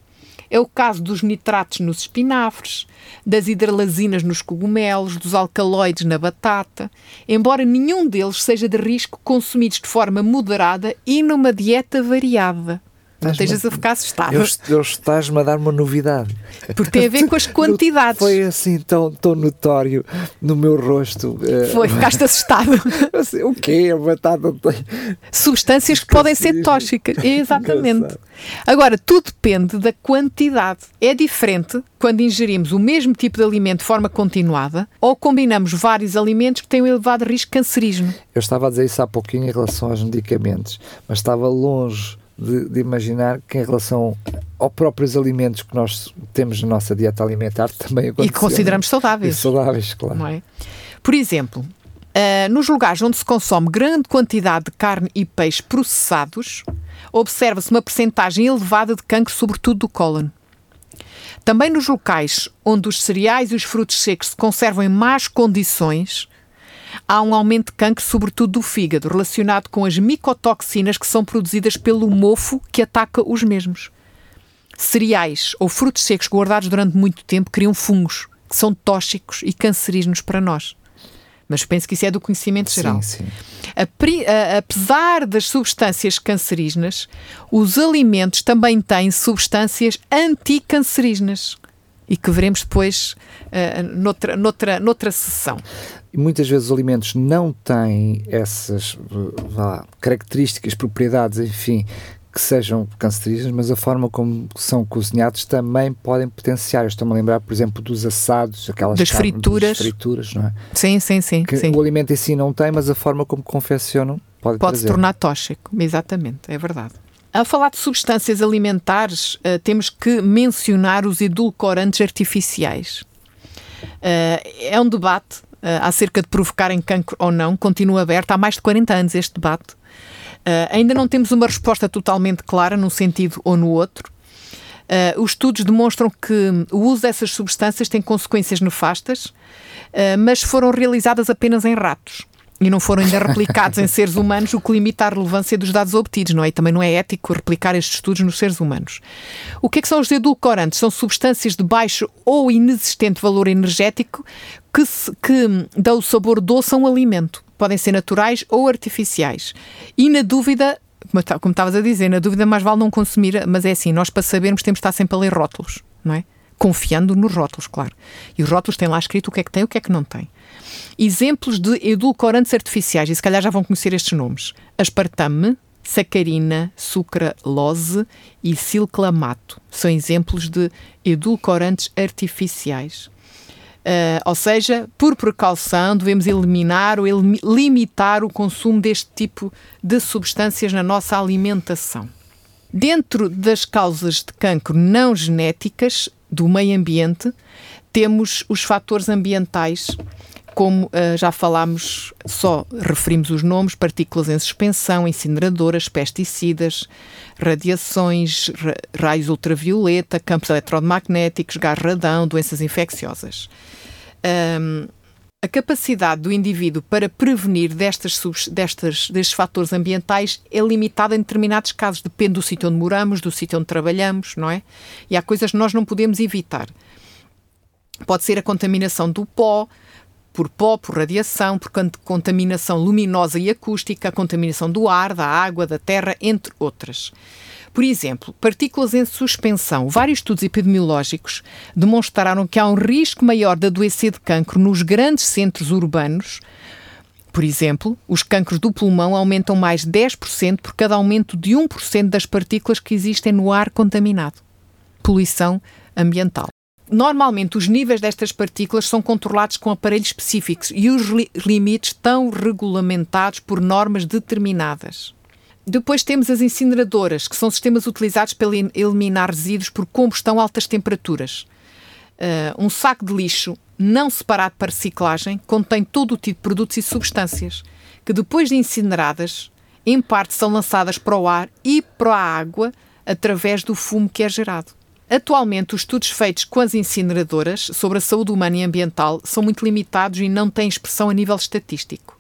B: É o caso dos nitratos nos espinafres, das hidralazinas nos cogumelos, dos alcaloides na batata, embora nenhum deles seja de risco consumidos de forma moderada e numa dieta variada. Não estejas a ficar assustado. Eu,
A: eu estás-me a dar uma novidade.
B: Porque tem a ver com as quantidades.
A: Foi assim tão, tão notório no meu rosto.
B: Eh, Foi, ficaste assustado.
A: Assim, o quê? A batata tem.
B: Substâncias que podem ser tóxicas. Exatamente. Agora, tudo depende da quantidade. É diferente quando ingerimos o mesmo tipo de alimento de forma continuada ou combinamos vários alimentos que têm um elevado risco cancerígeno.
A: Eu estava a dizer isso há pouquinho em relação aos medicamentos, mas estava longe de, de, imaginar que em relação aos próprios alimentos que nós temos na nossa dieta alimentar também
B: E que consideramos saudáveis.
A: E saudáveis, claro.
B: É? Por exemplo, uh, nos lugares onde se consome grande quantidade de carne e peixe processados, observa-se uma percentagem elevada de cancro, sobretudo do cólon. Também nos locais onde os cereais e os frutos secos se conservam em más condições, há um aumento de cancro, sobretudo do fígado, relacionado com as micotoxinas que são produzidas pelo mofo que ataca os mesmos. Cereais ou frutos secos guardados durante muito tempo criam fungos, que são tóxicos e cancerígenos para nós. Mas penso que isso é do conhecimento geral.
A: Sim, sim.
B: Apesar das substâncias cancerígenas, os alimentos também têm substâncias anticancerígenas e que veremos depois uh, noutra, noutra, noutra sessão.
A: Muitas vezes os alimentos não têm essas vá, características, propriedades, enfim, que sejam cancerígenas, mas a forma como são cozinhados também podem potenciar. Estou-me a lembrar, por exemplo, dos assados, aquelas
B: das carnes, frituras. Das
A: frituras, não é?
B: Sim, sim, sim,
A: que
B: sim.
A: O alimento em si não tem, mas a forma como confeccionam pode
B: Pode se tornar tóxico, exatamente, é verdade. A falar de substâncias alimentares, uh, temos que mencionar os edulcorantes artificiais. Uh, é um debate acerca de provocarem cancro ou não, continua aberto há mais de 40 anos este debate. ainda não temos uma resposta totalmente clara num sentido ou no outro. os estudos demonstram que o uso dessas substâncias tem consequências nefastas, mas foram realizadas apenas em ratos e não foram ainda replicados em seres humanos, o que limita a relevância dos dados obtidos, não é? E também não é ético replicar estes estudos nos seres humanos. O que é que são os edulcorantes? São substâncias de baixo ou inexistente valor energético que, se, que dão o sabor doce a um alimento. Podem ser naturais ou artificiais. E na dúvida, como estavas a dizer, na dúvida mais vale não consumir, mas é assim, nós para sabermos temos de estar sempre a ler rótulos, não é? Confiando nos rótulos, claro. E os rótulos têm lá escrito o que é que tem e o que é que não tem. Exemplos de edulcorantes artificiais, e se calhar já vão conhecer estes nomes: aspartame, sacarina, sucralose e silclamato. São exemplos de edulcorantes artificiais. Uh, ou seja, por precaução, devemos eliminar ou limitar o consumo deste tipo de substâncias na nossa alimentação. Dentro das causas de cancro não genéticas do meio ambiente, temos os fatores ambientais, como uh, já falámos, só referimos os nomes: partículas em suspensão, incineradoras, pesticidas, radiações, ra raios ultravioleta, campos eletromagnéticos, gás radão, doenças infecciosas. Um, a capacidade do indivíduo para prevenir destas, destas, destes fatores ambientais é limitada em determinados casos. Depende do sítio onde moramos, do sítio onde trabalhamos, não é? E há coisas que nós não podemos evitar. Pode ser a contaminação do pó, por pó, por radiação, por contaminação luminosa e acústica, a contaminação do ar, da água, da terra, entre outras. Por exemplo, partículas em suspensão. Vários estudos epidemiológicos demonstraram que há um risco maior de adoecer de cancro nos grandes centros urbanos. Por exemplo, os cancros do pulmão aumentam mais 10% por cada aumento de 1% das partículas que existem no ar contaminado. Poluição ambiental. Normalmente, os níveis destas partículas são controlados com aparelhos específicos e os li limites estão regulamentados por normas determinadas. Depois temos as incineradoras, que são sistemas utilizados para eliminar resíduos por combustão a altas temperaturas. Uh, um saco de lixo não separado para reciclagem contém todo o tipo de produtos e substâncias que, depois de incineradas, em parte são lançadas para o ar e para a água através do fumo que é gerado. Atualmente, os estudos feitos com as incineradoras sobre a saúde humana e ambiental são muito limitados e não têm expressão a nível estatístico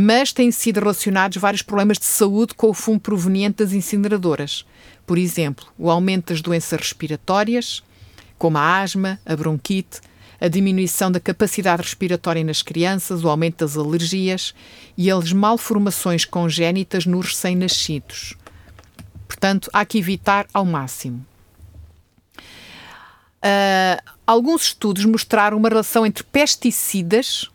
B: mas têm sido relacionados vários problemas de saúde com o fumo proveniente das incineradoras. Por exemplo, o aumento das doenças respiratórias, como a asma, a bronquite, a diminuição da capacidade respiratória nas crianças, o aumento das alergias e as malformações congénitas nos recém-nascidos. Portanto, há que evitar ao máximo. Uh, alguns estudos mostraram uma relação entre pesticidas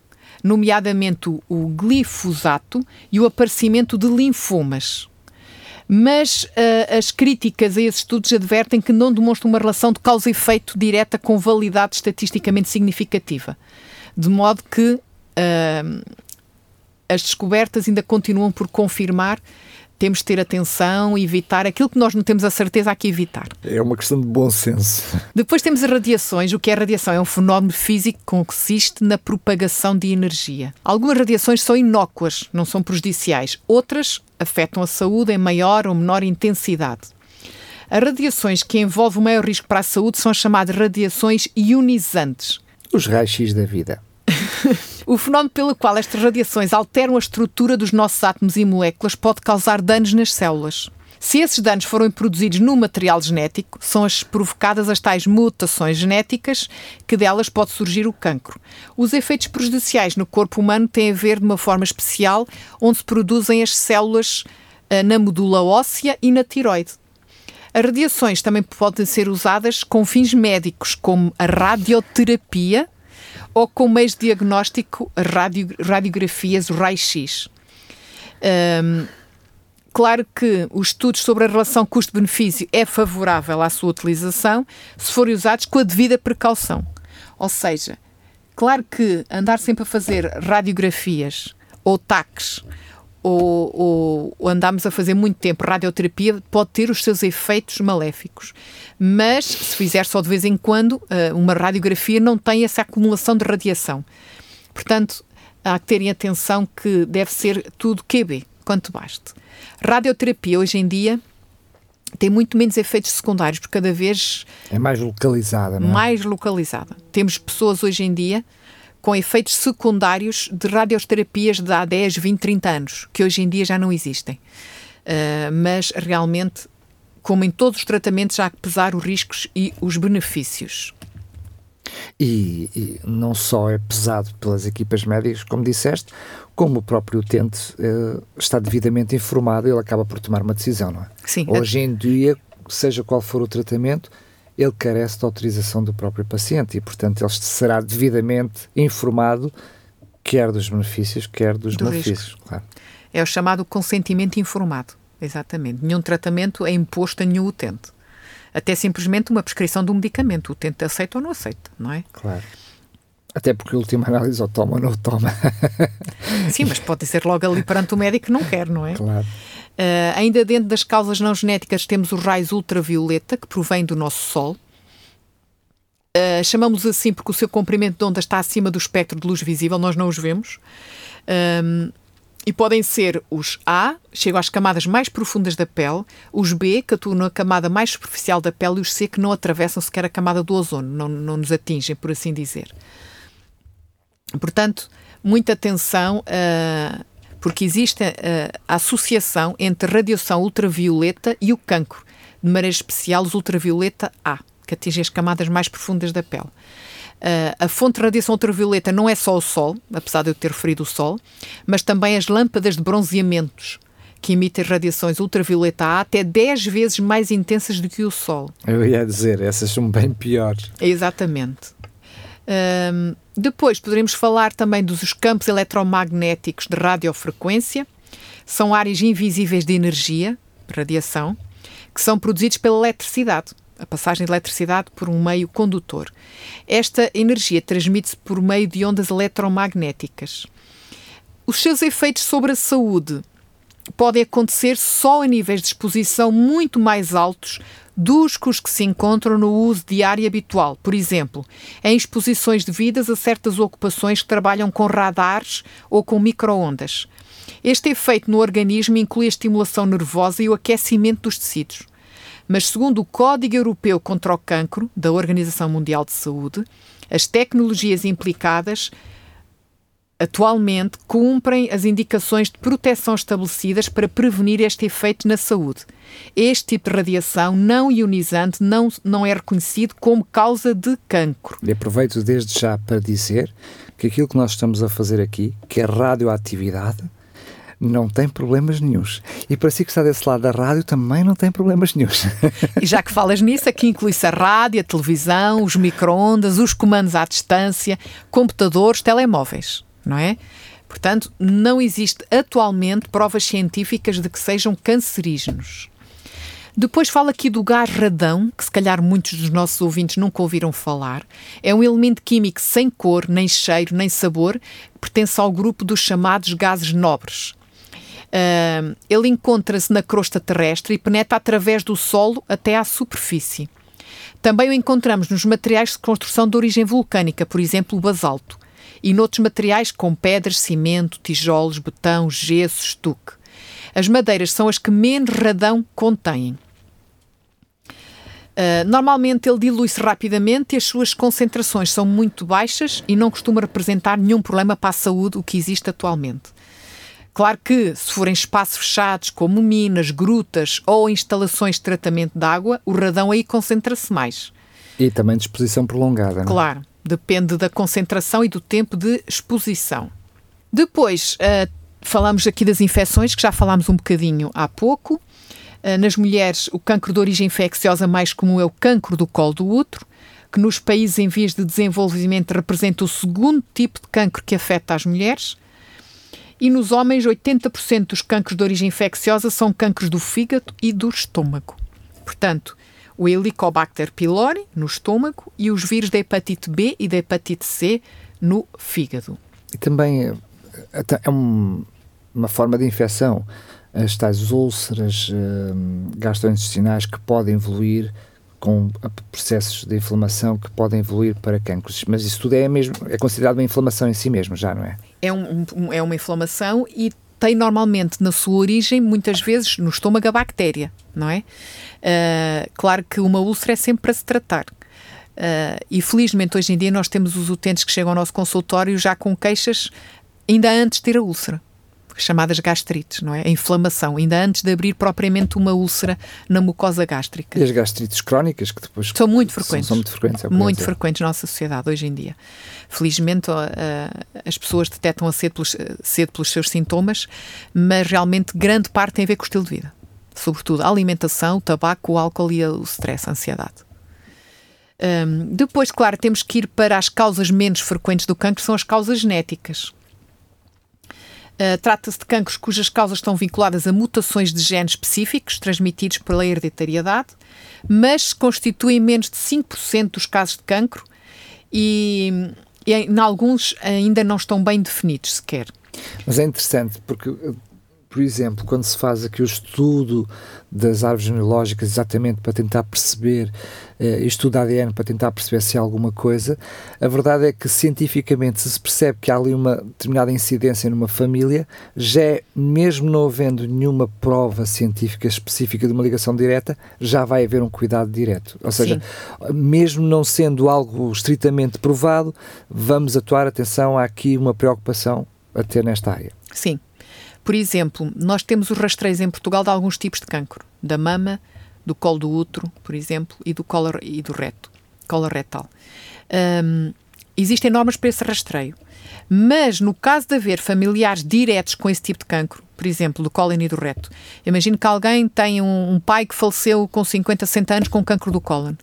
B: nomeadamente o glifosato e o aparecimento de linfomas. Mas uh, as críticas a esses estudos advertem que não demonstram uma relação de causa e efeito direta com validade estatisticamente significativa. De modo que uh, as descobertas ainda continuam por confirmar temos de ter atenção e evitar aquilo que nós não temos a certeza há que evitar.
A: É uma questão de bom senso.
B: Depois temos as radiações. O que é radiação? É um fenómeno físico que consiste na propagação de energia. Algumas radiações são inócuas, não são prejudiciais. Outras afetam a saúde em maior ou menor intensidade. As radiações que envolvem o maior risco para a saúde são as chamadas radiações ionizantes.
A: Os raios da vida.
B: o fenómeno pelo qual estas radiações alteram a estrutura dos nossos átomos e moléculas pode causar danos nas células. Se esses danos forem produzidos no material genético, são as provocadas as tais mutações genéticas que delas pode surgir o cancro. Os efeitos prejudiciais no corpo humano têm a ver de uma forma especial onde se produzem as células eh, na medula óssea e na tiroide. As radiações também podem ser usadas com fins médicos, como a radioterapia, ou com meios de diagnóstico, radio, radiografias, o raio-x. Um, claro que os estudos sobre a relação custo-benefício é favorável à sua utilização se forem usados com a devida precaução. Ou seja, claro que andar sempre a fazer radiografias ou taques ou, ou, andamos a fazer muito tempo radioterapia, pode ter os seus efeitos maléficos. Mas se fizer só de vez em quando, eh, uma radiografia não tem essa acumulação de radiação. Portanto, há que terem atenção que deve ser tudo QB, quanto baste. Radioterapia hoje em dia tem muito menos efeitos secundários, porque cada vez.
A: É mais localizada, não
B: é? Mais localizada. Temos pessoas hoje em dia com efeitos secundários de radioterapias de há 10, 20, 30 anos, que hoje em dia já não existem. Uh, mas realmente, como em todos os tratamentos, há que pesar os riscos e os benefícios.
A: E, e, não só é pesado pelas equipas médicas, como disseste, como o próprio utente uh, está devidamente informado, ele acaba por tomar uma decisão, não é?
B: Sim.
A: Hoje em dia, seja qual for o tratamento, ele carece de autorização do próprio paciente e, portanto, ele será devidamente informado quer dos benefícios, quer dos Do malefícios. Claro.
B: É o chamado consentimento informado, exatamente. Nenhum tratamento é imposto a nenhum utente. Até simplesmente uma prescrição de um medicamento. O utente aceita ou não aceita, não é?
A: Claro. Até porque a última análise ou toma ou não toma.
B: Sim, mas pode ser logo ali perante o médico que não quer, não é?
A: Claro.
B: Uh, ainda dentro das causas não genéticas temos os raios ultravioleta que provém do nosso Sol. Uh, chamamos assim porque o seu comprimento de onda está acima do espectro de luz visível, nós não os vemos. Um, e podem ser os A, chegam às camadas mais profundas da pele, os B, que atuam na camada mais superficial da pele, e os C, que não atravessam sequer a camada do ozono, não, não nos atingem, por assim dizer. Portanto, muita atenção, uh, porque existe uh, a associação entre radiação ultravioleta e o cancro, de maneira especial os ultravioleta A, que atingem as camadas mais profundas da pele. Uh, a fonte de radiação ultravioleta não é só o Sol, apesar de eu ter referido o Sol, mas também as lâmpadas de bronzeamentos, que emitem radiações ultravioleta A até 10 vezes mais intensas do que o Sol.
A: Eu ia dizer, essas são bem piores.
B: Exatamente. Um, depois poderemos falar também dos campos eletromagnéticos de radiofrequência. São áreas invisíveis de energia, radiação, que são produzidos pela eletricidade a passagem de eletricidade por um meio condutor. Esta energia transmite-se por meio de ondas eletromagnéticas. Os seus efeitos sobre a saúde podem acontecer só a níveis de exposição muito mais altos dos que os que se encontram no uso diário habitual. Por exemplo, em exposições devidas a certas ocupações que trabalham com radares ou com microondas. Este efeito no organismo inclui a estimulação nervosa e o aquecimento dos tecidos mas segundo o Código Europeu contra o Cancro, da Organização Mundial de Saúde, as tecnologias implicadas atualmente cumprem as indicações de proteção estabelecidas para prevenir este efeito na saúde. Este tipo de radiação não ionizante não, não é reconhecido como causa de cancro.
A: E aproveito desde já para dizer que aquilo que nós estamos a fazer aqui, que é radioatividade, não tem problemas nenhums. E para si que está desse lado da rádio também não tem problemas nenhums.
B: E já que falas nisso, aqui inclui-se a rádio, a televisão, os micro-ondas, os comandos à distância, computadores, telemóveis, não é? Portanto, não existe atualmente provas científicas de que sejam cancerígenos. Depois fala aqui do gás radão, que se calhar muitos dos nossos ouvintes nunca ouviram falar. É um elemento químico sem cor, nem cheiro, nem sabor, que pertence ao grupo dos chamados gases nobres. Uh, ele encontra-se na crosta terrestre e penetra através do solo até à superfície. Também o encontramos nos materiais de construção de origem vulcânica, por exemplo, o basalto, e noutros materiais como pedras, cimento, tijolos, betão, gesso, estuque. As madeiras são as que menos radão contêm. Uh, normalmente ele dilui-se rapidamente e as suas concentrações são muito baixas e não costuma representar nenhum problema para a saúde, o que existe atualmente. Claro que, se forem espaços fechados, como minas, grutas ou instalações de tratamento de água, o radão aí concentra-se mais.
A: E também de exposição prolongada, não é?
B: Claro, depende da concentração e do tempo de exposição. Depois, uh, falamos aqui das infecções, que já falámos um bocadinho há pouco. Uh, nas mulheres, o cancro de origem infecciosa mais comum é o cancro do colo do útero, que nos países em vias de desenvolvimento representa o segundo tipo de cancro que afeta as mulheres. E nos homens, 80% dos cancros de origem infecciosa são cancros do fígado e do estômago. Portanto, o Helicobacter pylori no estômago e os vírus da hepatite B e da hepatite C no fígado.
A: E também é, é um, uma forma de infecção, as tais úlceras hum, gastrointestinais que podem evoluir com processos de inflamação que podem evoluir para cancros. Mas isso tudo é mesmo é considerado uma inflamação em si mesmo, já não é?
B: É, um, um, é uma inflamação e tem normalmente na sua origem, muitas vezes, no estômago a bactéria, não é? Uh, claro que uma úlcera é sempre para se tratar. Uh, e felizmente hoje em dia nós temos os utentes que chegam ao nosso consultório já com queixas ainda antes de ter a úlcera chamadas gastrites, não é? A inflamação, ainda antes de abrir propriamente uma úlcera na mucosa gástrica.
A: E as gastrites crónicas, que depois
B: são muito frequentes.
A: São, são muito frequentes. É
B: muito frequentes na nossa sociedade hoje em dia. Felizmente, uh, as pessoas detectam a cedo pelos, cedo pelos seus sintomas, mas realmente grande parte tem a ver com o estilo de vida. Sobretudo a alimentação, o tabaco, o álcool e o stress, a ansiedade. Um, depois, claro, temos que ir para as causas menos frequentes do cancro, são as causas genéticas. Uh, Trata-se de cancros cujas causas estão vinculadas a mutações de genes específicos transmitidos pela hereditariedade, mas constituem menos de 5% dos casos de cancro e, e em alguns ainda não estão bem definidos sequer.
A: Mas é interessante porque por exemplo, quando se faz aqui o estudo das árvores genealógicas, exatamente para tentar perceber, eh, estudo ADN para tentar perceber se há alguma coisa, a verdade é que cientificamente se, se percebe que há ali uma determinada incidência numa família, já é, mesmo não havendo nenhuma prova científica específica de uma ligação direta, já vai haver um cuidado direto. Ou seja, Sim. mesmo não sendo algo estritamente provado, vamos atuar, atenção, há aqui uma preocupação a ter nesta área.
B: Sim. Por exemplo, nós temos os rastreios em Portugal de alguns tipos de cancro, da mama, do colo do útero, por exemplo, e do colo e do reto, colo retal. Um, existem normas para esse rastreio. Mas no caso de haver familiares diretos com esse tipo de cancro, por exemplo, do cólon e do reto, imagino que alguém tem um, um, pai que faleceu com 50, 60 anos com cancro do cólon.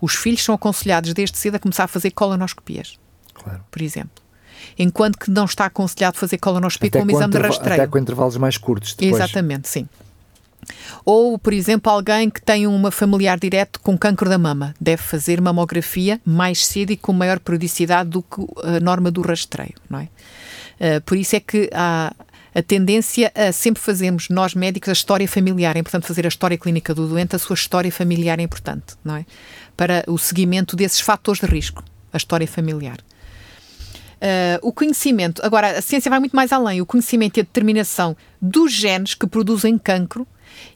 B: Os filhos são aconselhados desde cedo a começar a fazer colonoscopias, claro. por exemplo enquanto que não está aconselhado fazer colonoscopia com um exame de rastreio.
A: Até com intervalos mais curtos depois.
B: Exatamente, sim. Ou, por exemplo, alguém que tem uma familiar direto com cancro da mama deve fazer mamografia mais cedo e com maior periodicidade do que a norma do rastreio, não é? Uh, por isso é que há a tendência a sempre fazermos, nós médicos, a história familiar. É importante fazer a história clínica do doente, a sua história familiar é importante, não é? Para o seguimento desses fatores de risco, a história familiar. Uh, o conhecimento, agora, a ciência vai muito mais além. O conhecimento e a determinação dos genes que produzem cancro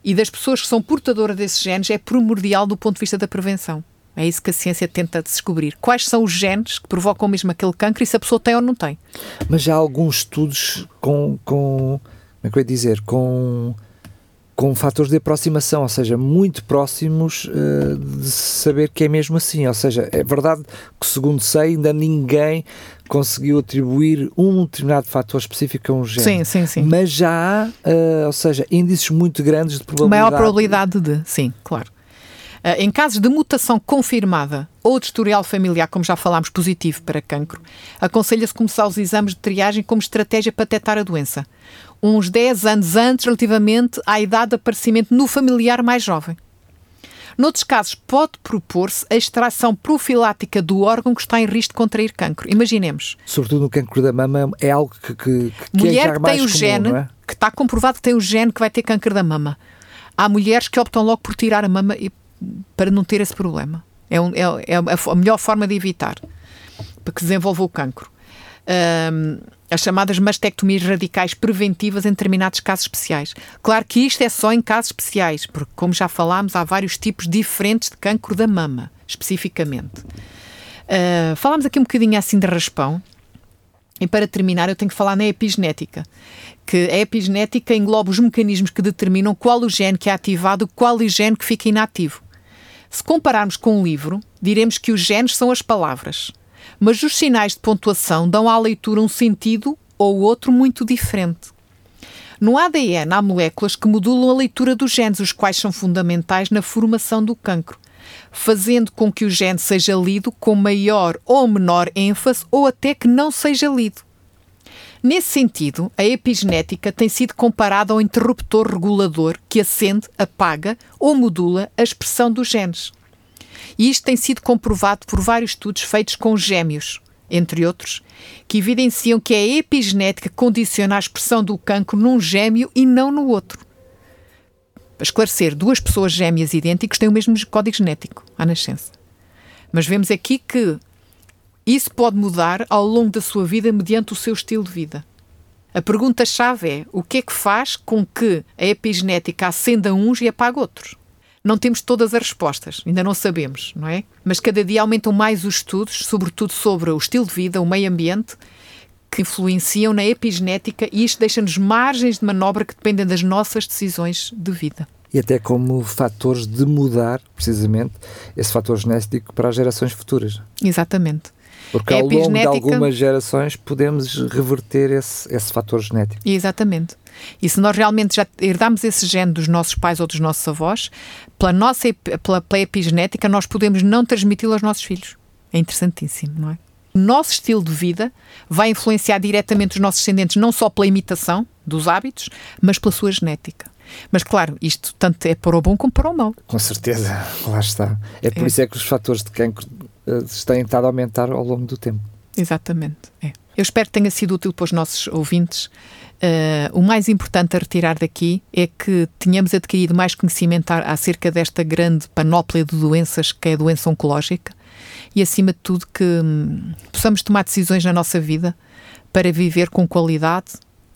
B: e das pessoas que são portadoras desses genes é primordial do ponto de vista da prevenção. É isso que a ciência tenta descobrir. Quais são os genes que provocam mesmo aquele cancro e se a pessoa tem ou não tem.
A: Mas há alguns estudos com. com como é que eu ia dizer? Com com fatores de aproximação, ou seja, muito próximos uh, de saber que é mesmo assim. Ou seja, é verdade que, segundo sei, ainda ninguém conseguiu atribuir um determinado fator específico a um gene.
B: Sim, sim, sim.
A: Mas já há, uh, ou seja, índices muito grandes de probabilidade.
B: Maior probabilidade de, sim, claro. Uh, em casos de mutação confirmada ou de historial familiar, como já falámos, positivo para cancro, aconselha-se começar os exames de triagem como estratégia para detectar a doença uns 10 anos antes, relativamente à idade de aparecimento no familiar mais jovem. Noutros casos, pode propor-se a extração profilática do órgão que está em risco de contrair cancro. Imaginemos.
A: Sobretudo no cancro da mama, é algo que, que,
B: que é Mulher é que tem o
A: comum,
B: gene,
A: é?
B: que está comprovado que tem o gene que vai ter câncer da mama. Há mulheres que optam logo por tirar a mama e, para não ter esse problema. É, um, é, é a melhor forma de evitar para que desenvolva o cancro. Um, as chamadas mastectomias radicais preventivas em determinados casos especiais. Claro que isto é só em casos especiais, porque, como já falámos, há vários tipos diferentes de cancro da mama, especificamente. Uh, falámos aqui um bocadinho assim de raspão, e para terminar, eu tenho que falar na epigenética, que a epigenética engloba os mecanismos que determinam qual o gene que é ativado e qual o gene que fica inativo. Se compararmos com um livro, diremos que os genes são as palavras mas os sinais de pontuação dão à leitura um sentido ou outro muito diferente. No ADN há moléculas que modulam a leitura dos genes, os quais são fundamentais na formação do cancro, fazendo com que o gene seja lido com maior ou menor ênfase ou até que não seja lido. Nesse sentido, a epigenética tem sido comparada ao interruptor regulador que acende, apaga ou modula a expressão dos genes. E isto tem sido comprovado por vários estudos feitos com gêmeos, entre outros, que evidenciam que a epigenética condiciona a expressão do cancro num gêmeo e não no outro. Para esclarecer, duas pessoas gêmeas idênticas têm o mesmo código genético à nascença. Mas vemos aqui que isso pode mudar ao longo da sua vida mediante o seu estilo de vida. A pergunta-chave é: o que é que faz com que a epigenética acenda uns e apague outros? Não temos todas as respostas, ainda não sabemos, não é? Mas cada dia aumentam mais os estudos, sobretudo sobre o estilo de vida, o meio ambiente, que influenciam na epigenética e isto deixa-nos margens de manobra que dependem das nossas decisões de vida.
A: E até como fatores de mudar, precisamente, esse fator genético para as gerações futuras.
B: Exatamente.
A: Porque ao longo de algumas gerações podemos reverter esse, esse fator genético.
B: Exatamente. E se nós realmente já herdamos esse gene dos nossos pais ou dos nossos avós, pela nossa pela, pela epigenética, nós podemos não transmiti-lo aos nossos filhos. É interessantíssimo, não é? O nosso estilo de vida vai influenciar diretamente os nossos descendentes, não só pela imitação dos hábitos, mas pela sua genética. Mas claro, isto tanto é para o bom como para o mau.
A: Com certeza, lá está. É por é. isso é que os fatores de cancro têm estado a aumentar ao longo do tempo.
B: Exatamente. É. Eu espero que tenha sido útil para os nossos ouvintes. Uh, o mais importante a retirar daqui é que tenhamos adquirido mais conhecimento acerca desta grande panóplia de doenças que é a doença oncológica e, acima de tudo, que hum, possamos tomar decisões na nossa vida para viver com qualidade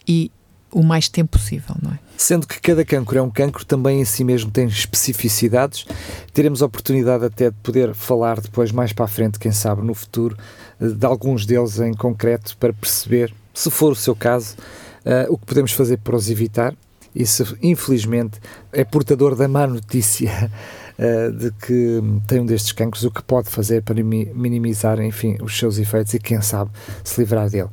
B: e o mais tempo possível, não é?
A: Sendo que cada cancro é um cancro, também em si mesmo tem especificidades. Teremos a oportunidade até de poder falar depois, mais para a frente, quem sabe, no futuro, eh, de alguns deles em concreto, para perceber, se for o seu caso, uh, o que podemos fazer para os evitar e se, infelizmente, é portador da má notícia uh, de que tem um destes cancros, o que pode fazer para minimizar, enfim, os seus efeitos e, quem sabe, se livrar dele.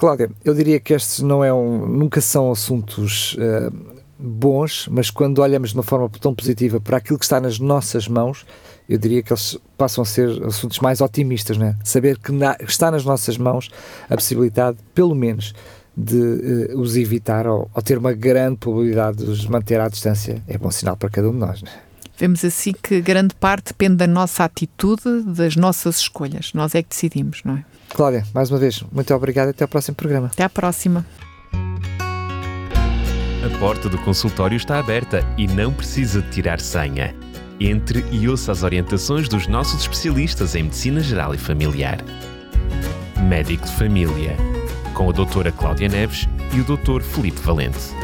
A: Cláudia, eu diria que estes não é um, nunca são assuntos uh, bons, mas quando olhamos de uma forma tão positiva para aquilo que está nas nossas mãos, eu diria que eles passam a ser assuntos mais otimistas, né? Saber que na, está nas nossas mãos a possibilidade, pelo menos, de uh, os evitar ou, ou, ter uma grande probabilidade de os manter à distância é bom sinal para cada um de nós. Né?
B: Vemos assim que grande parte depende da nossa atitude, das nossas escolhas. Nós é que decidimos, não é?
A: Cláudia, mais uma vez, muito obrigado e até ao próximo programa.
B: Até à próxima.
C: A porta do consultório está aberta e não precisa de tirar senha. Entre e ouça as orientações dos nossos especialistas em Medicina Geral e Familiar. Médico de Família, com a doutora Cláudia Neves e o doutor Felipe Valente.